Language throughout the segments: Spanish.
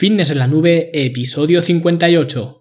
Fitness en la Nube, episodio 58.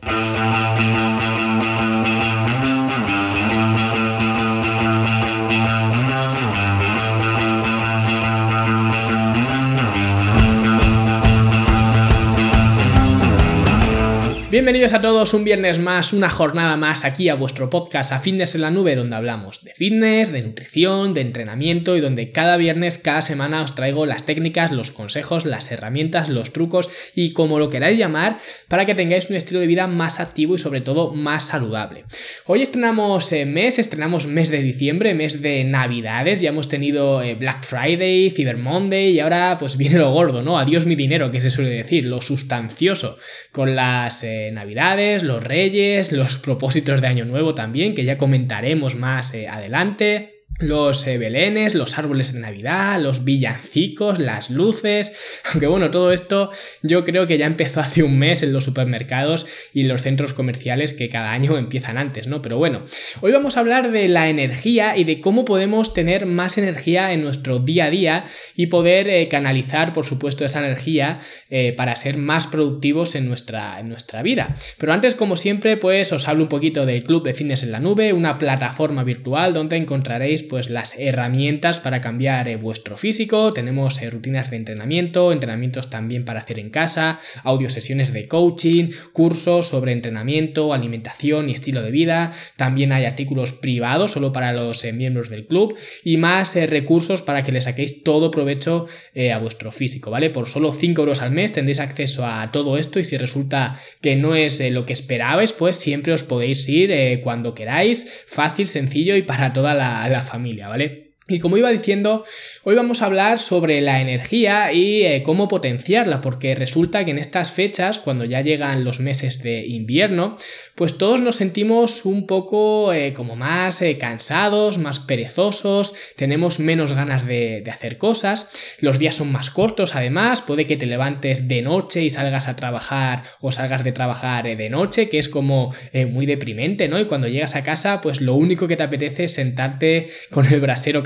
Bienvenidos a todos un viernes más, una jornada más aquí a vuestro podcast a Fitness en la Nube, donde hablamos de fitness, de nutrición, de entrenamiento y donde cada viernes, cada semana os traigo las técnicas, los consejos, las herramientas, los trucos y como lo queráis llamar para que tengáis un estilo de vida más activo y sobre todo más saludable. Hoy estrenamos eh, mes, estrenamos mes de diciembre, mes de navidades, ya hemos tenido eh, Black Friday, Cyber Monday y ahora pues viene lo gordo, ¿no? Adiós mi dinero, que se suele decir, lo sustancioso con las... Eh, Navidades, los Reyes, los propósitos de Año Nuevo también, que ya comentaremos más eh, adelante los eh, belenes, los árboles de Navidad, los villancicos, las luces, aunque bueno, todo esto yo creo que ya empezó hace un mes en los supermercados y los centros comerciales que cada año empiezan antes, ¿no? Pero bueno, hoy vamos a hablar de la energía y de cómo podemos tener más energía en nuestro día a día y poder eh, canalizar, por supuesto, esa energía eh, para ser más productivos en nuestra, en nuestra vida. Pero antes, como siempre, pues os hablo un poquito del Club de Fitness en la Nube, una plataforma virtual donde encontraréis pues las herramientas para cambiar eh, vuestro físico, tenemos eh, rutinas de entrenamiento, entrenamientos también para hacer en casa, audio sesiones de coaching, cursos sobre entrenamiento, alimentación y estilo de vida, también hay artículos privados solo para los eh, miembros del club y más recursos para que le saquéis todo provecho a vuestro físico, ¿vale? Por solo 5 euros al mes tendréis acceso a todo esto y si resulta que no es lo que esperabais, pues siempre os podéis ir cuando queráis, fácil, sencillo y para toda la, la familia, ¿vale? Y como iba diciendo, hoy vamos a hablar sobre la energía y eh, cómo potenciarla, porque resulta que en estas fechas, cuando ya llegan los meses de invierno, pues todos nos sentimos un poco eh, como más eh, cansados, más perezosos, tenemos menos ganas de, de, hacer cosas, los días son más cortos además, puede que te levantes de noche y salgas a trabajar o salgas de trabajar de noche, que es como muy deprimente, ¿no? Y cuando llegas a casa, pues lo único que te apetece es sentarte con el brasero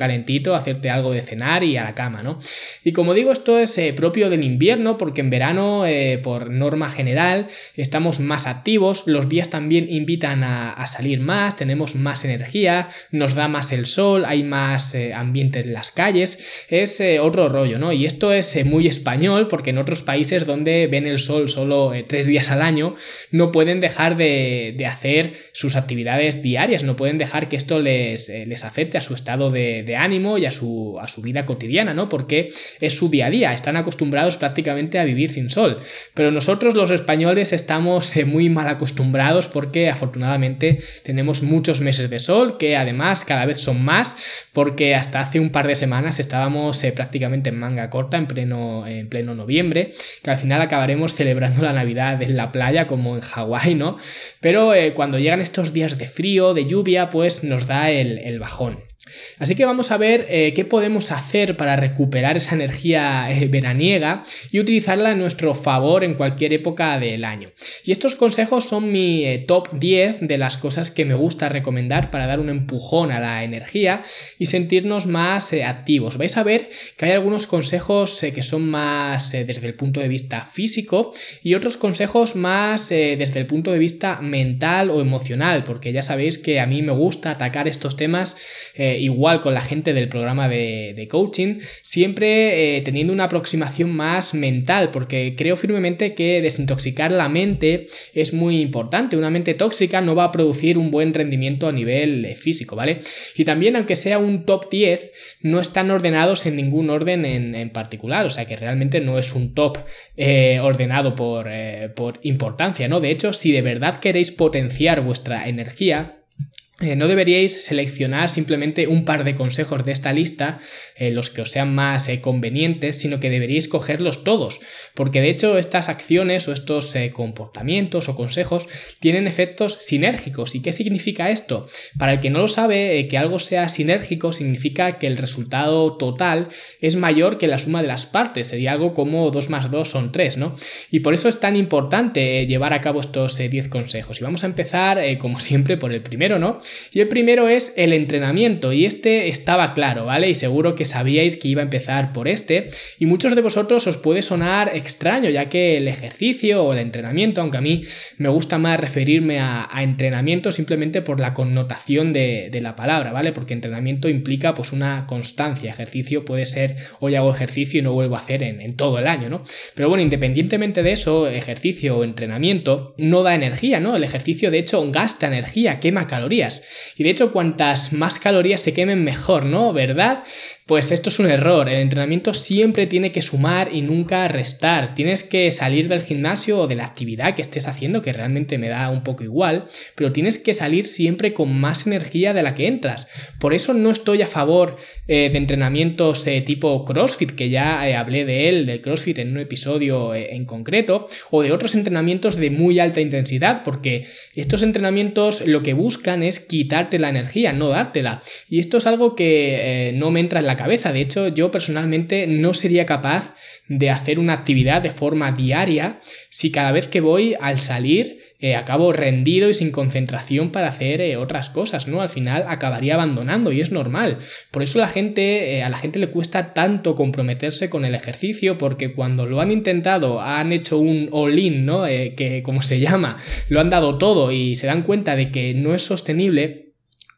hacerte algo de cenar y a la cama, ¿no? Y como digo, esto es eh, propio del invierno porque en verano, eh, por norma general, estamos más activos, los días también invitan a, salir más, tenemos más energía, nos da más el sol, hay más eh, ambiente en las calles, es otro rollo, ¿no? Y esto es muy español porque en otros países donde ven el sol solo tres días al año, no pueden dejar de, hacer sus actividades diarias, no pueden dejar que esto les, les afecte a su estado de, de ánimo y a su, a su vida cotidiana, ¿no? Porque es su día a día, están acostumbrados prácticamente a vivir sin sol. Pero nosotros los españoles estamos eh, muy mal acostumbrados porque afortunadamente tenemos muchos meses de sol, que además cada vez son más, porque hasta hace un par de semanas estábamos eh, prácticamente en manga corta en pleno, en pleno noviembre, que al final acabaremos celebrando la Navidad en la playa como en Hawái, ¿no? Pero eh, cuando llegan estos días de frío, de lluvia, pues nos da el, el bajón. Así que vamos a ver eh, qué podemos hacer para recuperar esa energía eh, veraniega y utilizarla a nuestro favor en cualquier época del año. Y estos consejos son mi eh, top 10 de las cosas que me gusta recomendar para dar un empujón a la energía y sentirnos más activos. Vais a ver que hay algunos consejos que son más desde el punto de vista físico y otros consejos más desde el punto de vista mental o emocional, porque ya sabéis que a mí me gusta atacar estos temas igual con la gente del programa de, coaching, siempre eh, teniendo una aproximación más mental, porque creo firmemente que desintoxicar la mente es muy importante. Una mente tóxica no va a producir un buen rendimiento a nivel eh, físico, ¿vale? Y también, aunque sea un top 10, no están ordenados en ningún orden en, particular, o sea que realmente no es un top eh, ordenado por, por importancia, ¿no? De hecho, si de verdad queréis potenciar vuestra energía, eh, no deberíais seleccionar simplemente un par de consejos de esta lista, eh, los que os sean más eh, convenientes, sino que deberíais cogerlos todos, porque de hecho estas acciones o estos comportamientos o consejos tienen efectos sinérgicos. ¿Y qué significa esto? Para el que no lo sabe, que algo sea sinérgico significa que el resultado total es mayor que la suma de las partes, sería algo como 2 más 2 son 3, ¿no? Y por eso es tan importante llevar a cabo estos 10 consejos. Y vamos a empezar, como siempre, por el primero, ¿no? Y el primero es el entrenamiento, y este estaba claro, ¿vale? Y seguro que sabíais que iba a empezar por este, y muchos de vosotros os puede sonar extraño, ya que el ejercicio o el entrenamiento, aunque a mí me gusta más referirme a, entrenamiento simplemente por la connotación de, la palabra, ¿vale? Porque entrenamiento implica pues una constancia, ejercicio puede ser hoy hago ejercicio y no vuelvo a hacer en, en todo el año, ¿no? Pero bueno, independientemente de eso, ejercicio o entrenamiento no da energía, ¿no? El ejercicio de hecho gasta energía, quema calorías. Y de hecho cuantas más calorías se quemen mejor, ¿no? ¿Verdad? Pues esto es un error, el entrenamiento siempre tiene que sumar y nunca restar, tienes que salir del gimnasio o de la actividad que estés haciendo, que realmente me da un poco igual, pero tienes que salir siempre con más energía de la que entras. Por eso no estoy a favor eh, de entrenamientos eh, tipo CrossFit, que ya eh, hablé de él, del CrossFit en un episodio en concreto, o de otros entrenamientos de muy alta intensidad, porque estos entrenamientos lo que buscan es quitarte la energía, no dártela. Y esto es algo que no me entra en la De hecho, yo personalmente no sería capaz de hacer una actividad de forma diaria si cada vez que voy al salir eh, acabo rendido y sin concentración para hacer eh, otras cosas, ¿no? Al final acabaría abandonando y es normal. Por eso la gente, eh, a la gente le cuesta tanto comprometerse con el ejercicio porque cuando lo han intentado, han hecho un all-in, ¿no? que como se llama, lo han dado todo y se dan cuenta de que no es sostenible,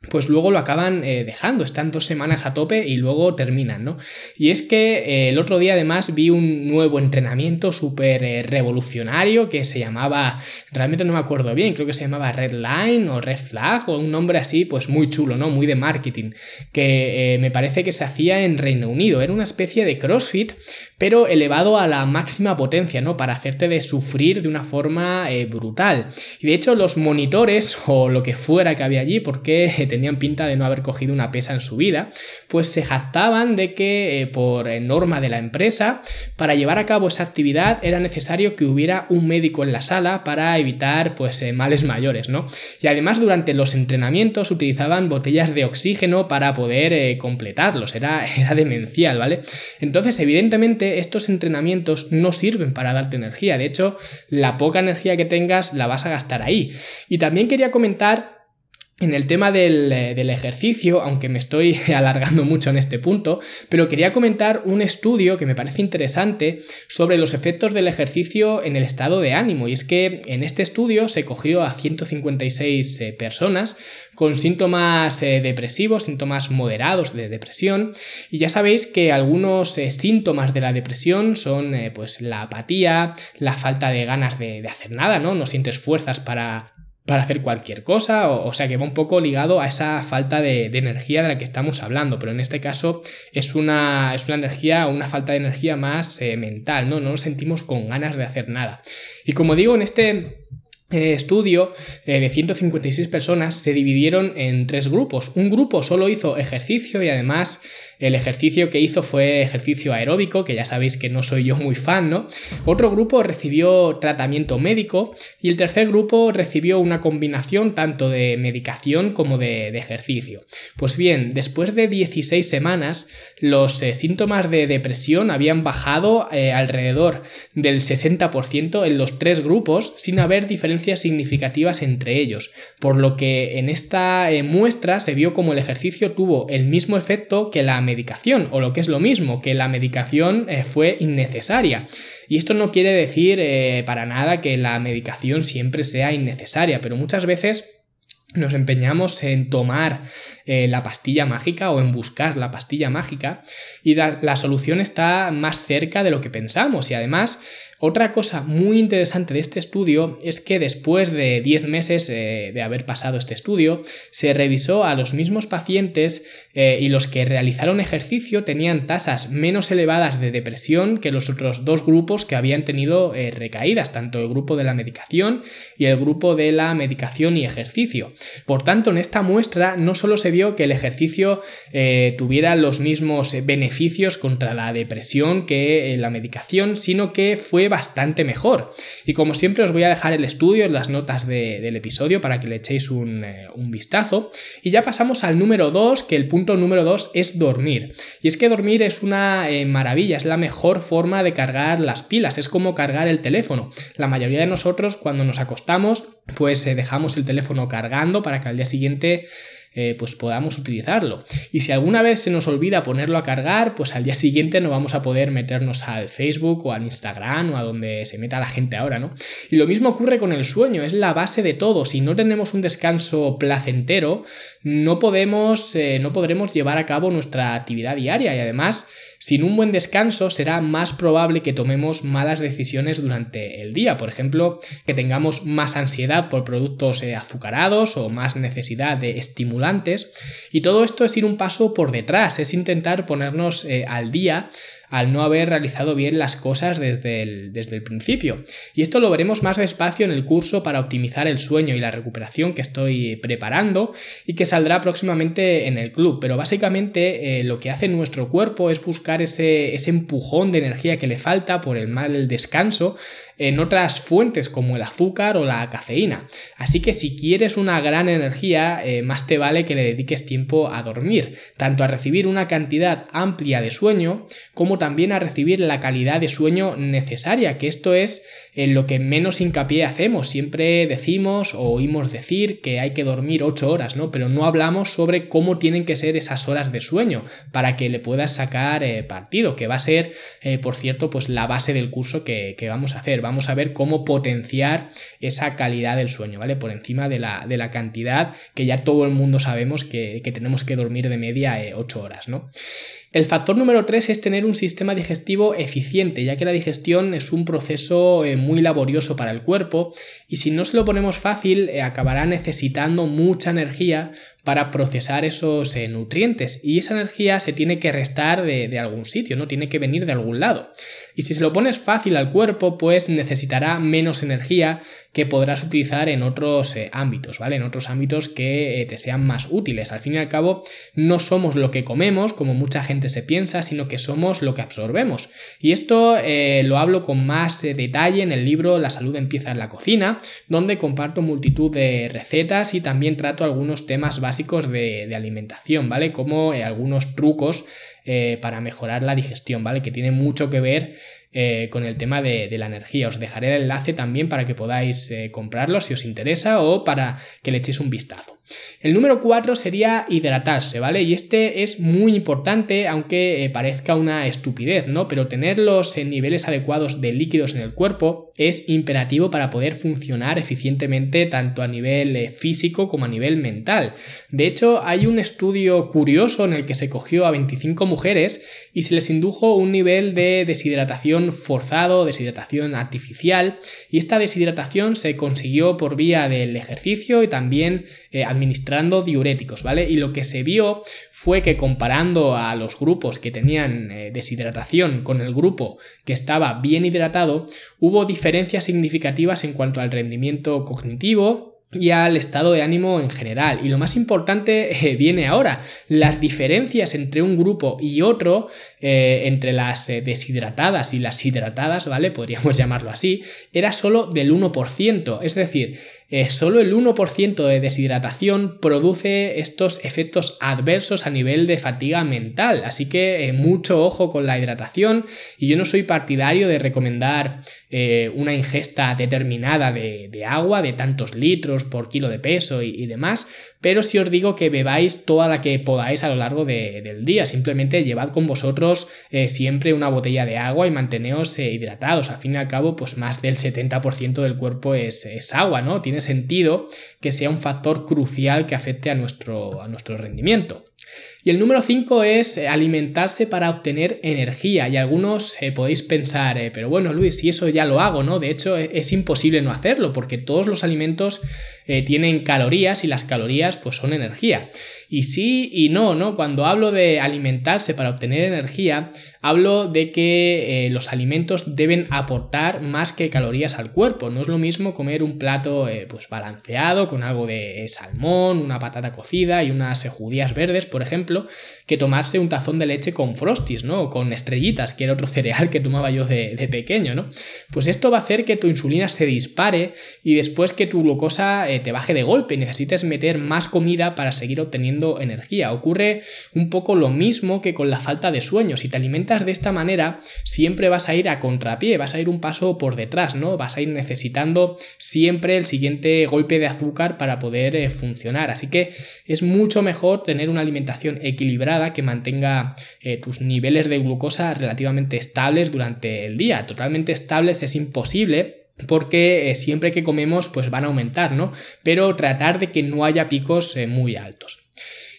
pues luego lo acaban eh, dejando, están dos semanas a tope y luego terminan, ¿no? Y es que eh, el otro día además vi un nuevo entrenamiento súper eh, revolucionario que se llamaba, realmente no me acuerdo bien, creo que se llamaba Red Line o Red Flag o un nombre así, pues muy chulo, ¿no? Muy de marketing, que me parece que se hacía en Reino Unido, era una especie de CrossFit, pero elevado a la máxima potencia, ¿no? Para hacerte de sufrir de una forma brutal. Y de hecho los monitores o lo que fuera que había allí, porque tenían pinta de no haber cogido una pesa en su vida, pues se jactaban de que eh, por norma de la empresa, para llevar a cabo esa actividad era necesario que hubiera un médico en la sala para evitar pues eh, males mayores, ¿no? Y además durante los entrenamientos utilizaban botellas de oxígeno para poder eh, completarlos, era, era demencial, ¿vale? Entonces, evidentemente, estos entrenamientos no sirven para darte energía, de hecho, la poca energía que tengas la vas a gastar ahí. Y también quería comentar en el tema eh, del, ejercicio, aunque me estoy alargando mucho en este punto, pero quería comentar un estudio que me parece interesante sobre los efectos del ejercicio en el estado de ánimo. Y es que en este estudio se cogió a 156 eh, personas con síntomas eh, depresivos, síntomas moderados de depresión. Y ya sabéis que algunos síntomas de la depresión son pues la apatía, la falta de ganas de, de hacer nada, ¿no? No sientes fuerzas para para hacer cualquier cosa, o, sea que va un poco ligado a esa falta de, energía de la que estamos hablando, pero en este caso es una, es una energía, una falta de energía más eh, mental, ¿no? No nos sentimos con ganas de hacer nada. Y como digo, en este eh, estudio eh, de 156 personas se dividieron en tres grupos. Un grupo solo hizo ejercicio y además el ejercicio que hizo fue ejercicio aeróbico, que ya sabéis que no soy yo muy fan, ¿no? Otro grupo recibió tratamiento médico y el tercer grupo recibió una combinación tanto de medicación como de, ejercicio. Pues bien, después de 16 semanas, los eh, síntomas de depresión habían bajado alrededor del 60% en los tres grupos sin haber diferencias significativas entre ellos, por lo que en esta eh, muestra se vio como el ejercicio tuvo el mismo efecto que la medicación, o lo que es lo mismo, que la medicación eh, fue innecesaria. Y esto no quiere decir eh, para nada que la medicación siempre sea innecesaria, pero muchas veces nos empeñamos en tomar la pastilla mágica o en buscar la pastilla mágica y la, solución está más cerca de lo que pensamos y además otra cosa muy interesante de este estudio es que después de 10 meses eh, de haber pasado este estudio, se revisó a los mismos pacientes eh, y los que realizaron ejercicio tenían tasas menos elevadas de depresión que los otros dos grupos que habían tenido eh, recaídas, tanto el grupo de la medicación y el grupo de la medicación y ejercicio. Por tanto, en esta muestra no solo se vio que el ejercicio tuviera los mismos beneficios contra la depresión que la medicación, sino que fue bastante mejor. Y como siempre os voy a dejar el estudio en las notas del episodio para que le echéis un, eh, vistazo. Y ya pasamos al número 2, que el punto número 2 es dormir. Y es que dormir es una eh, maravilla, es la mejor forma de cargar las pilas, es como cargar el teléfono. La mayoría de nosotros cuando nos acostamos pues eh, dejamos el teléfono cargando para que al día siguiente eh, pues podamos utilizarlo. Y si alguna vez se nos olvida ponerlo a cargar, pues al día siguiente no vamos a poder meternos al Facebook o al Instagram o a donde se meta la gente ahora, ¿no? Y lo mismo ocurre con el sueño, es la base de todo. Si no tenemos un descanso placentero, no podemos, eh, no podremos llevar a cabo nuestra actividad diaria y además sin un buen descanso será más probable que tomemos malas decisiones durante el día, por ejemplo, que tengamos más ansiedad por productos eh, azucarados o más necesidad de estimulantes. Y todo esto es ir un paso por detrás, es intentar ponernos eh, al día al no haber realizado bien las cosas desde el, desde el principio. Y esto lo veremos más despacio en el curso para optimizar el sueño y la recuperación que estoy preparando y que saldrá próximamente en el club. Pero básicamente eh, lo que hace nuestro cuerpo es buscar ese, ese empujón de energía que le falta por el mal descanso en otras fuentes como el azúcar o la cafeína. Así que si quieres una gran energía, eh, más te vale que le dediques tiempo a dormir, tanto a recibir una cantidad amplia de sueño como también a recibir la calidad de sueño necesaria, que esto es en lo que menos hincapié hacemos. Siempre decimos o oímos decir que hay que dormir 8 horas, ¿no? Pero no hablamos sobre cómo tienen que ser esas horas de sueño para que le puedas sacar eh, partido, que va a ser, eh, por cierto, pues la base del curso que, vamos a hacer. Vamos a ver cómo potenciar esa calidad del sueño, ¿vale? Por encima de la, de la cantidad que ya todo el mundo sabemos que, tenemos que dormir de media 8 eh, horas, ¿no? El factor número 3 es tener un sistema digestivo eficiente, ya que la digestión es un proceso eh, muy laborioso para el cuerpo y si no se lo ponemos fácil eh, acabará necesitando mucha energía para procesar esos eh, nutrientes y esa energía se tiene que restar de, algún sitio, ¿no? Tiene que venir de algún lado. Y si se lo pones fácil al cuerpo, pues necesitará menos energía que podrás utilizar en otros eh, ámbitos, ¿vale? En otros ámbitos que eh, te sean más útiles. Al fin y al cabo, no somos lo que comemos, como mucha gente se piensa, sino que somos lo que absorbemos. Y esto lo hablo con más detalle en el libro La salud empieza en la cocina, donde comparto multitud de recetas y también trato algunos temas básicos de, alimentación, ¿vale? Como eh, algunos trucos eh, para mejorar la digestión, ¿vale? Que tiene mucho que ver eh, con el tema de, la energía. Os dejaré el enlace también para que podáis comprarlo si os interesa o para que le echéis un vistazo. El número 4 sería hidratarse, ¿vale? Y este es muy importante, aunque parezca una estupidez, ¿no? Pero tener los niveles adecuados de líquidos en el cuerpo es imperativo para poder funcionar eficientemente tanto a nivel físico como a nivel mental. De hecho, hay un estudio curioso en el que se cogió a 25 mujeres y se les indujo un nivel de deshidratación forzado, deshidratación artificial, y esta deshidratación se consiguió por vía del ejercicio y también eh, administrando diuréticos, ¿vale? Y lo que se vio fue que comparando a los grupos que tenían eh, deshidratación con el grupo que estaba bien hidratado, hubo diferencias significativas en cuanto al rendimiento cognitivo, y al estado de ánimo en general. Y lo más importante eh, viene ahora. Las diferencias entre un grupo y otro, eh, entre las eh, deshidratadas y las hidratadas, ¿vale? Podríamos llamarlo así, era solo del 1%. Es decir, solo el 1% de deshidratación produce estos efectos adversos a nivel de fatiga mental. Así que mucho ojo con la hidratación. Y yo no soy partidario de recomendar una ingesta determinada de, de agua, de tantos litros por kilo de peso y, demás, pero si os digo que bebáis toda la que podáis a lo largo del día, simplemente llevad con vosotros eh, siempre una botella de agua y manteneos eh, hidratados, al fin y al cabo pues más del 70% del cuerpo es, es, agua, ¿no? Tiene sentido que sea un factor crucial que afecte a nuestro, a nuestro rendimiento. Y el número 5 es eh, alimentarse para obtener energía. Y algunos eh, podéis pensar, eh, pero bueno, Luis, si eso ya lo hago, ¿no? De hecho, e, es, imposible no hacerlo, porque todos los alimentos tienen calorías y las calorías pues son energía. Y sí y no, ¿no? Cuando hablo de alimentarse para obtener energía, hablo de que los alimentos deben aportar más que calorías al cuerpo. No es lo mismo comer un plato pues balanceado con algo de salmón, una patata cocida y unas judías verdes, por ejemplo, que tomarse un tazón de leche con frosties, ¿no? O con estrellitas, que era otro cereal que tomaba yo de, pequeño, ¿no? Pues esto va a hacer que tu insulina se dispare y después que tu glucosa te baje de golpe y necesites meter más comida para seguir obteniendo energía. Ocurre un poco lo mismo que con la falta de sueño. Si te alimentas de esta manera, siempre vas a ir a contrapié, vas a ir un paso por detrás, ¿no? Vas a ir necesitando siempre el siguiente golpe de azúcar para poder eh, funcionar. Así que es mucho mejor tener una alimentación equilibrada que mantenga eh, tus niveles de glucosa relativamente estables durante el día. Totalmente estables es imposible porque eh, siempre que comemos pues van a aumentar, ¿no? Pero tratar de que no haya picos eh, muy altos.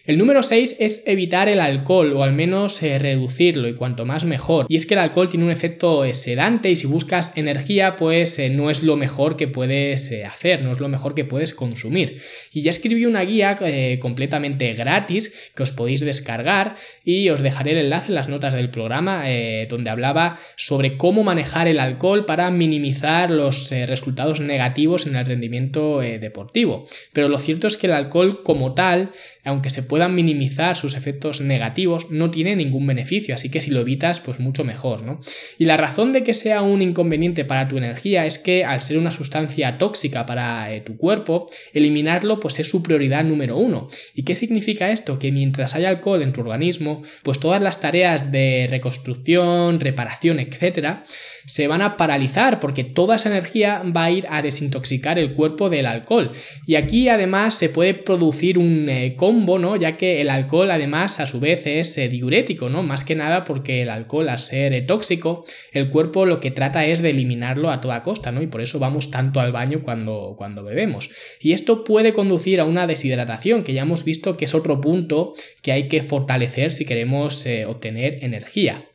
El número 6 es evitar el alcohol o al menos eh, reducirlo y cuanto más mejor. Y es que el alcohol tiene un efecto eh, sedante y si buscas energía pues eh, no es lo mejor que puedes hacer, no es lo mejor que puedes consumir. Y ya escribí una guía completamente gratis que os podéis descargar y os dejaré el enlace en las notas del programa donde hablaba sobre cómo manejar el alcohol para minimizar los resultados negativos en el rendimiento deportivo. Pero lo cierto es que el alcohol como tal, aunque se puede puedan minimizar sus efectos negativos, no tiene ningún beneficio, así que si lo evitas, pues mucho mejor, ¿no? Y la razón de que sea un inconveniente para tu energía es que al ser una sustancia tóxica para eh, tu cuerpo, eliminarlo pues es su prioridad número uno. ¿Y qué significa esto? Que mientras haya alcohol en tu organismo, pues todas las tareas de reconstrucción, reparación, etcétera, se van a paralizar porque toda esa energía va a ir a desintoxicar el cuerpo del alcohol. Y aquí además se puede producir un eh, combo, ¿no? Ya que el alcohol además a su vez es eh, diurético, ¿no? Más que nada porque el alcohol al ser eh, tóxico, el cuerpo lo que trata es de eliminarlo a toda costa, ¿no? Y por eso vamos tanto al baño cuando, cuando bebemos. Y esto puede conducir a una deshidratación, que ya hemos visto que es otro punto que hay que fortalecer si queremos obtener energía.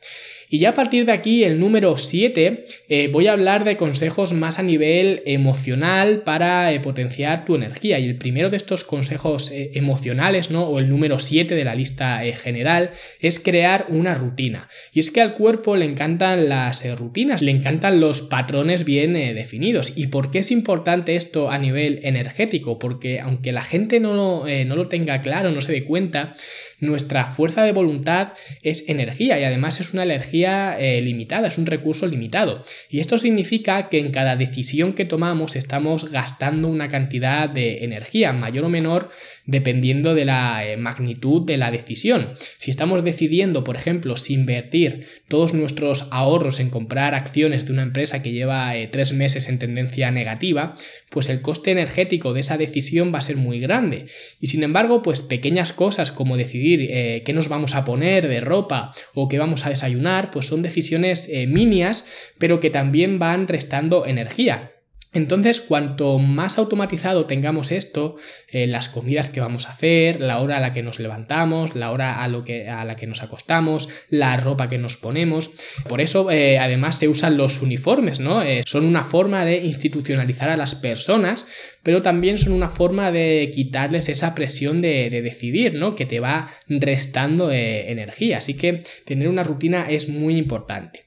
Y ya a partir de aquí, el número 7, eh, voy a hablar de consejos más a nivel emocional para eh, potenciar tu energía. Y el primero de estos consejos eh, emocionales, ¿no? O el número 7 de la lista general, es crear una rutina. Y es que al cuerpo le encantan las rutinas, le encantan los patrones bien definidos. ¿Y por qué es importante esto a nivel energético? Porque aunque la gente no lo, no lo tenga claro, no se dé cuenta, nuestra fuerza de voluntad es energía y además es una energía eh, limitada, es un recurso limitado. Y esto significa que en cada decisión que tomamos estamos gastando una cantidad de energía, mayor o menor, dependiendo de la eh, magnitud de la decisión. Si estamos decidiendo, por ejemplo, si invertir todos nuestros ahorros en comprar acciones de una empresa que lleva eh, tres meses en tendencia negativa, pues el coste energético de esa decisión va a ser muy grande. Y sin embargo, pues pequeñas cosas como decidir eh, qué nos vamos a poner de ropa o qué vamos a desayunar, pues son decisiones minias, pero que también van restando energía. Entonces, cuanto más automatizado tengamos esto, eh, las comidas que vamos a hacer, la hora a la que nos levantamos, la hora a, lo que, la que nos acostamos, la ropa que nos ponemos, por eso eh, además se usan los uniformes, ¿no? Eh, son una forma de institucionalizar a las personas, pero también son una forma de quitarles esa presión de, de decidir, ¿no? Que te va restando energía. Así que tener una rutina es muy importante.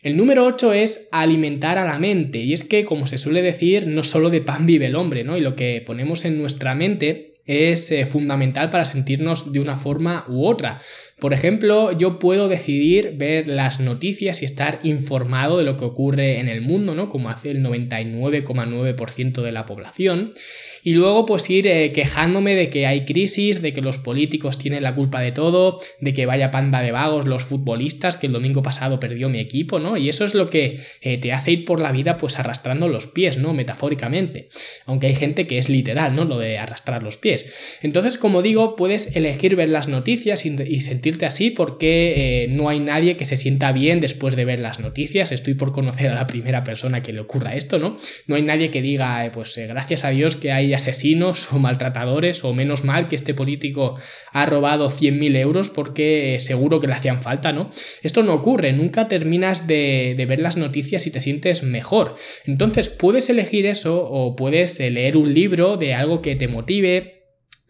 El número 8 es alimentar a la mente. Y es que, como se suele decir, no solo de pan vive el hombre, ¿no? Y lo que ponemos en nuestra mente es eh, fundamental para sentirnos de una forma u otra. Por ejemplo, yo puedo decidir ver las noticias y estar informado de lo que ocurre en el mundo, ¿no? Como hace el 99,9% de la población. Y luego pues ir eh, quejándome de que hay crisis, de que los políticos tienen la culpa de todo, de que vaya panda de vagos los futbolistas, que el domingo pasado perdió mi equipo, ¿no? Y eso es lo que eh, te hace ir por la vida pues arrastrando los pies, ¿no? Metafóricamente. Aunque hay gente que es literal, ¿no? Lo de arrastrar los pies. Entonces, como digo, puedes elegir ver las noticias y sentir así porque eh, no hay nadie que se sienta bien después de ver las noticias. Estoy por conocer a la primera persona que le ocurra esto, ¿no? No hay nadie que diga, eh, pues eh, gracias a Dios que hay asesinos o maltratadores o menos mal que este político ha robado 100.000 euros porque seguro que le hacían falta, ¿no? Esto no ocurre, nunca terminas de, de ver las noticias y te sientes mejor. Entonces puedes elegir eso o puedes leer un libro de algo que te motive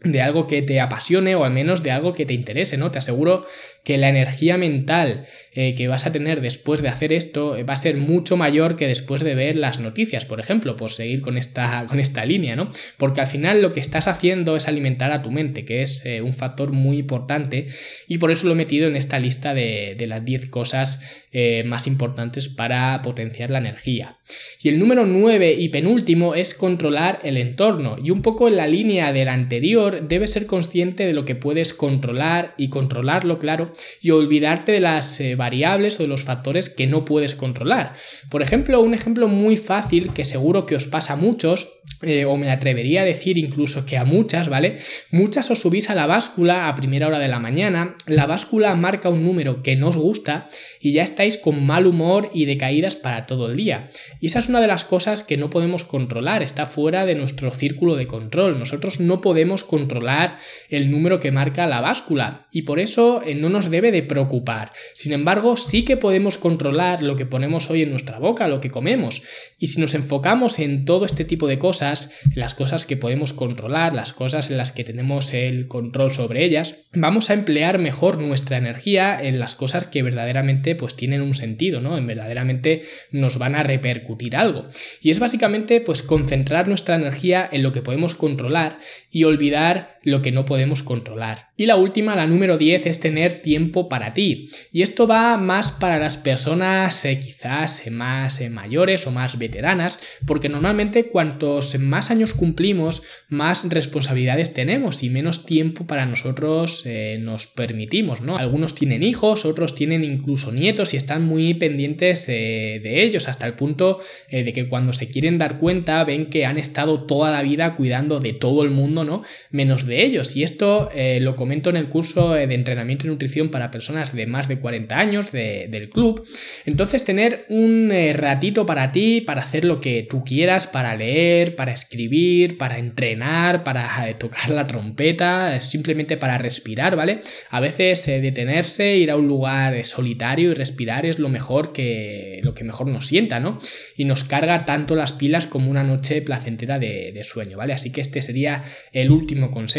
de algo que te apasione o al menos de algo que te interese, ¿no? Te aseguro que la energía mental eh, que vas a tener después de hacer esto eh, va a ser mucho mayor que después de ver las noticias, por ejemplo, por seguir con esta, con esta línea, ¿no? Porque al final lo que estás haciendo es alimentar a tu mente, que es eh, un factor muy importante y por eso lo he metido en esta lista de, de las 10 cosas más importantes para potenciar la energía. Y el número 9 y penúltimo es controlar el entorno y un poco en la línea del anterior debes ser consciente de lo que puedes controlar y controlarlo, claro, y olvidarte de las eh, variables o de los factores que no puedes controlar. Por ejemplo, un ejemplo muy fácil que seguro que os pasa a muchos, eh, o me atrevería a decir incluso que a muchas, ¿vale? Muchas os subís a la báscula a primera hora de la mañana, la báscula marca un número que no os gusta y ya con mal humor y decaídas para todo el día. Y esa es una de las cosas que no podemos controlar, está fuera de nuestro círculo de control. Nosotros no podemos controlar controlar el número que marca la báscula y por eso eh, no nos debe de preocupar. Sin embargo, sí que podemos controlar lo que ponemos hoy en nuestra boca, lo que comemos. Y si nos enfocamos en todo este tipo de cosas, las cosas que podemos controlar, las cosas en las que tenemos el control sobre ellas, vamos a emplear mejor nuestra energía en las cosas que verdaderamente pues tienen un sentido, ¿no? En verdaderamente nos van a repercutir algo. Y es básicamente pues concentrar nuestra energía en lo que podemos controlar y olvidar lo que no podemos controlar. Y la última, la número 10, es tener tiempo para ti. Y esto va más para las personas eh, quizás eh, más eh, mayores o más veteranas, porque normalmente cuantos más años cumplimos, más responsabilidades tenemos y menos tiempo para nosotros nos permitimos, ¿no? Algunos tienen hijos, otros tienen incluso nietos y están muy pendientes de ellos, hasta el punto de que cuando se quieren dar cuenta ven que han estado toda la vida cuidando de todo el mundo, ¿no? Menos de ellos. Y esto lo comento en el curso de entrenamiento y nutrición para personas de más de 40 años del club. Entonces tener un eh, ratito para ti, para hacer lo que tú quieras, para leer, para escribir, para entrenar, para eh, tocar la trompeta, simplemente para respirar, ¿vale? A veces eh, detenerse, ir a un lugar solitario y respirar es lo mejor que lo que mejor nos sienta, ¿no? Y nos carga tanto las pilas como una noche placentera de, sueño, ¿vale? Así que este sería el último consejo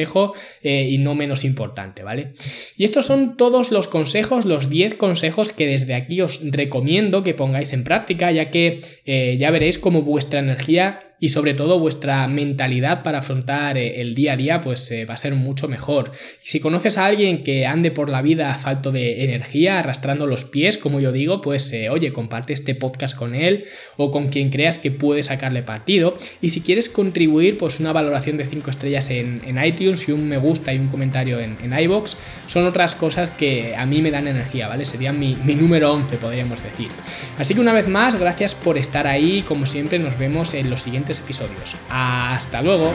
y no menos importante. ¿vale? Y estos son todos los consejos, los 10 consejos que desde aquí os recomiendo que pongáis en práctica, ya que eh, ya veréis cómo vuestra energía y sobre todo vuestra mentalidad para afrontar eh, el día a día pues eh, va a ser mucho mejor. Si conoces a alguien que ande por la vida falto de energía, arrastrando los pies, como yo digo, pues eh, oye, comparte este podcast con él o con quien creas que puede sacarle partido. Y si quieres contribuir, pues una valoración de 5 estrellas en, iTunes y un me gusta y un comentario en, en iBox son otras cosas que a mí me dan energía, ¿vale? Serían mi, mi número 11, podríamos decir. Así que una vez más, gracias por estar ahí. Como siempre, nos vemos en los episodios. Hasta luego.